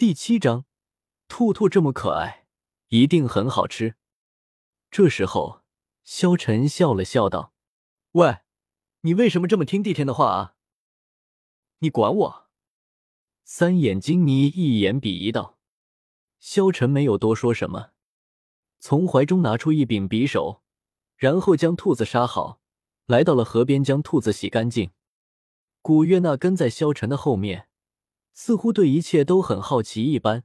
第七章，兔兔这么可爱，一定很好吃。这时候，萧晨笑了笑道：“喂，你为什么这么听帝天的话啊？你管我？”三眼金妮一眼鄙夷道。萧晨没有多说什么，从怀中拿出一柄匕首，然后将兔子杀好，来到了河边，将兔子洗干净。古月娜跟在萧晨的后面，似乎对一切都很好奇一般，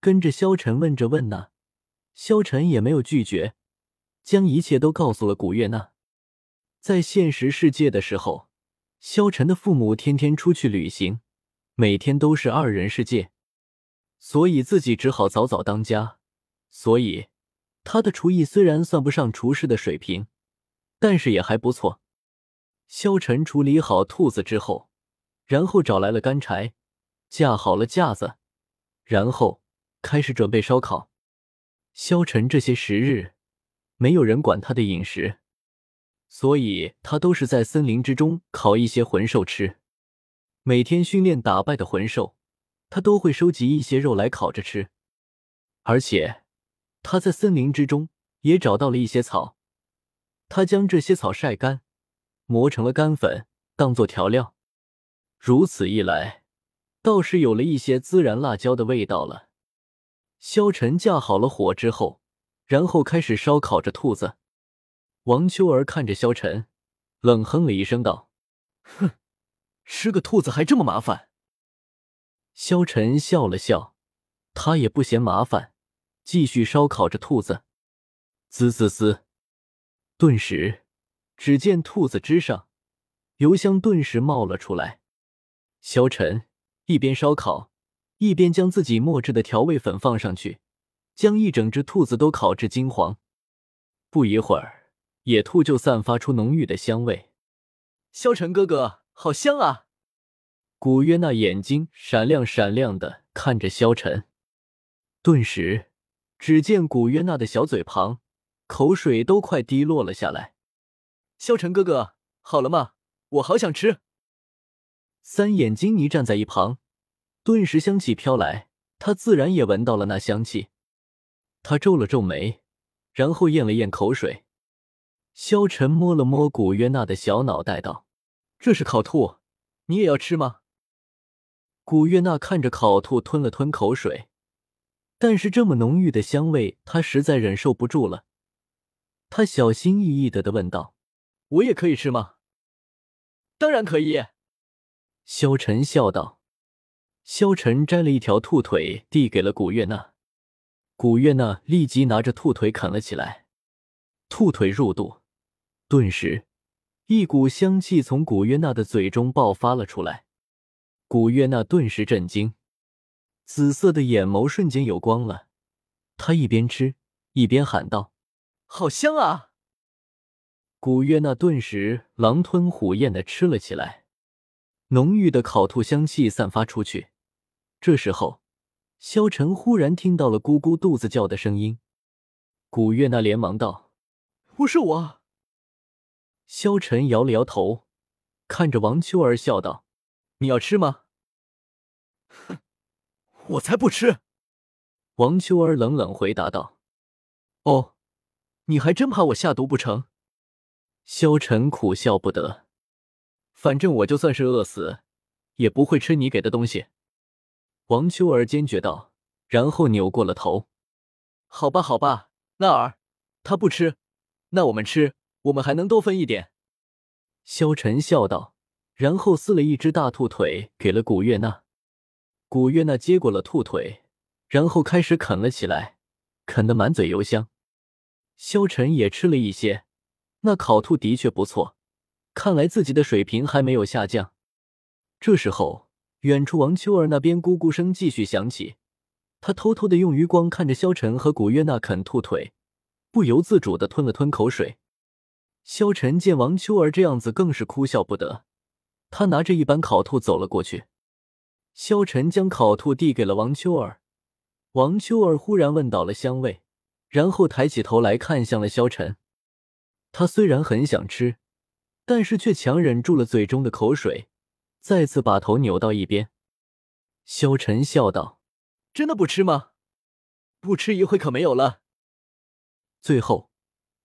跟着萧晨问着问那。萧晨也没有拒绝，将一切都告诉了古月娜。在现实世界的时候，萧晨的父母天天出去旅行，每天都是二人世界，所以自己只好早早当家。所以他的厨艺虽然算不上厨师的水平，但是也还不错。萧晨处理好兔子之后，然后找来了干柴，架好了架子，然后开始准备烧烤。萧晨这些时日，没有人管他的饮食，所以他都是在森林之中烤一些魂兽吃。每天训练打败的魂兽，他都会收集一些肉来烤着吃。而且他在森林之中也找到了一些草，他将这些草晒干，磨成了干粉，当做调料。如此一来，倒是有了一些孜然辣椒的味道了。萧晨架好了火之后，然后开始烧烤着兔子。王秋儿看着萧晨，冷哼了一声道：“哼，吃个兔子还这么麻烦。”萧晨笑了笑，他也不嫌麻烦，继续烧烤着兔子。滋滋滋，顿时，只见兔子之上，油香顿时冒了出来。萧晨一边烧烤。一边将自己磨制的调味粉放上去，将一整只兔子都烤至金黄。不一会儿，野兔就散发出浓郁的香味。萧晨哥哥，好香啊！古约娜眼睛闪亮闪亮的看着萧晨，顿时，只见古约娜的小嘴旁口水都快滴落了下来。萧晨哥哥，好了吗？我好想吃。三眼金妮站在一旁。顿时香气飘来，他自然也闻到了那香气。他皱了皱眉，然后咽了咽口水。萧晨摸了摸古约娜的小脑袋，道：“这是烤兔，你也要吃吗？”古月娜看着烤兔，吞了吞口水，但是这么浓郁的香味，她实在忍受不住了。她小心翼翼的的问道：“我也可以吃吗？”“当然可以。”萧晨笑道。萧晨摘了一条兔腿，递给了古月娜。古月娜立即拿着兔腿啃了起来。兔腿入肚，顿时一股香气从古月娜的嘴中爆发了出来。古月娜顿时震惊，紫色的眼眸瞬间有光了。她一边吃一边喊道：“好香啊！”古月娜顿时狼吞虎咽的吃了起来，浓郁的烤兔香气散发出去。这时候，萧晨忽然听到了咕咕肚子叫的声音。古月娜连忙道：“不是我。”萧晨摇了摇头，看着王秋儿笑道：“你要吃吗？”“哼，我才不吃！”王秋儿冷冷回答道。“哦，你还真怕我下毒不成？”萧晨苦笑不得。“反正我就算是饿死，也不会吃你给的东西。”王秋儿坚决道，然后扭过了头。好吧，好吧，那儿他不吃，那我们吃，我们还能多分一点。萧晨笑道，然后撕了一只大兔腿给了古月娜。古月娜接过了兔腿，然后开始啃了起来，啃得满嘴油香。萧晨也吃了一些，那烤兔的确不错，看来自己的水平还没有下降。这时候。远处，王秋儿那边咕咕声继续响起。他偷偷的用余光看着萧晨和古月娜啃兔腿，不由自主的吞了吞口水。萧晨见王秋儿这样子，更是哭笑不得。他拿着一板烤兔走了过去。萧晨将烤兔递给了王秋儿。王秋儿忽然闻到了香味，然后抬起头来看向了萧晨。他虽然很想吃，但是却强忍住了嘴中的口水。再次把头扭到一边，萧晨笑道：“真的不吃吗？不吃一会可没有了。最后，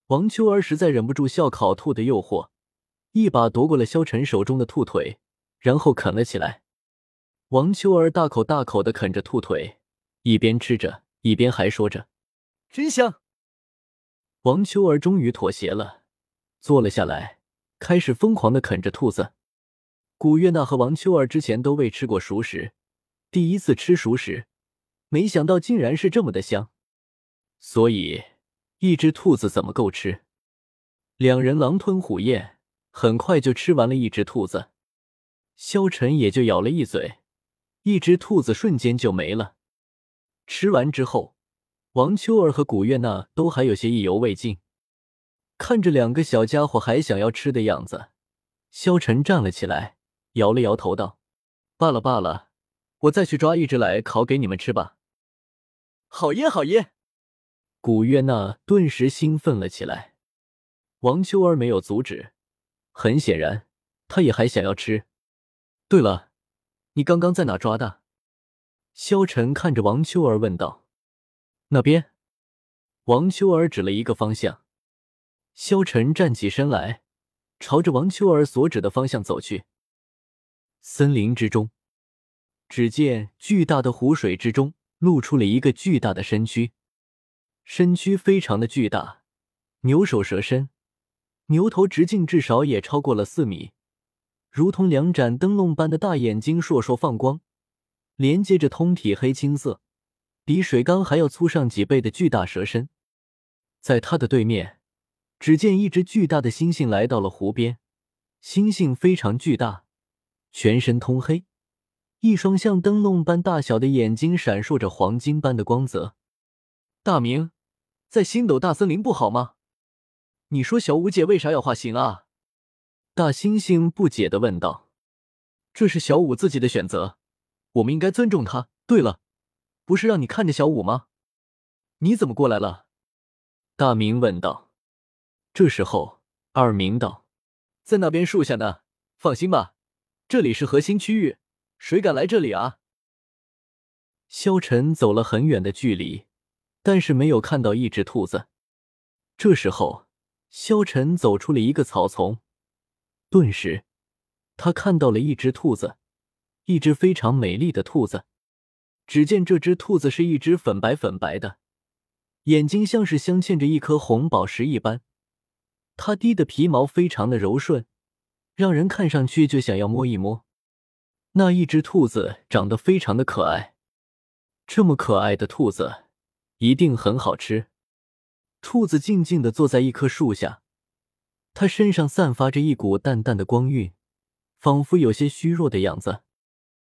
王秋儿实在忍不住笑烤兔的诱惑，一把夺过了萧晨手中的兔腿，然后啃了起来。王秋儿大口大口的啃着兔腿，一边吃着，一边还说着：“真香。”王秋儿终于妥协了，坐了下来，开始疯狂的啃着兔子。古月娜和王秋儿之前都未吃过熟食，第一次吃熟食，没想到竟然是这么的香，所以一只兔子怎么够吃？两人狼吞虎咽，很快就吃完了一只兔子，萧晨也就咬了一嘴。一只兔子瞬间就没了。吃完之后，王秋儿和古月娜都还有些意犹未尽。看着两个小家伙还想要吃的样子，萧晨站了起来，摇了摇头道：“罢了罢了，我再去抓一只来烤给你们吃吧。”好耶好耶！古月娜顿时兴奋了起来。王秋儿没有阻止，很显然，她也还想要吃。对了。你刚刚在哪抓的？萧晨看着王秋儿问道。那边，王秋儿指了一个方向。萧晨站起身来，朝着王秋儿所指的方向走去。森林之中，只见巨大的湖水之中露出了一个巨大的身躯，身躯非常的巨大，牛首蛇身，牛头直径至少也超过了四米。如同两盏灯笼般的大眼睛烁烁放光，连接着通体黑青色、比水缸还要粗上几倍的巨大蛇身。在它的对面，只见一只巨大的猩猩来到了湖边。猩猩非常巨大，全身通黑，一双像灯笼般大小的眼睛闪烁着黄金般的光泽。大明，在星斗大森林不好吗？你说小五姐为啥要化形啊？大猩猩不解的问道：“这是小五自己的选择，我们应该尊重他。对了，不是让你看着小五吗？你怎么过来了？”大明问道。这时候，二明道：“在那边树下呢，放心吧，这里是核心区域，谁敢来这里啊？”萧晨走了很远的距离，但是没有看到一只兔子。这时候，萧晨走出了一个草丛。顿时，他看到了一只兔子，一只非常美丽的兔子。只见这只兔子是一只粉白粉白的，眼睛像是镶嵌着一颗红宝石一般。它滴的皮毛非常的柔顺，让人看上去就想要摸一摸。那一只兔子长得非常的可爱，这么可爱的兔子一定很好吃。兔子静静的坐在一棵树下。它身上散发着一股淡淡的光晕，仿佛有些虚弱的样子。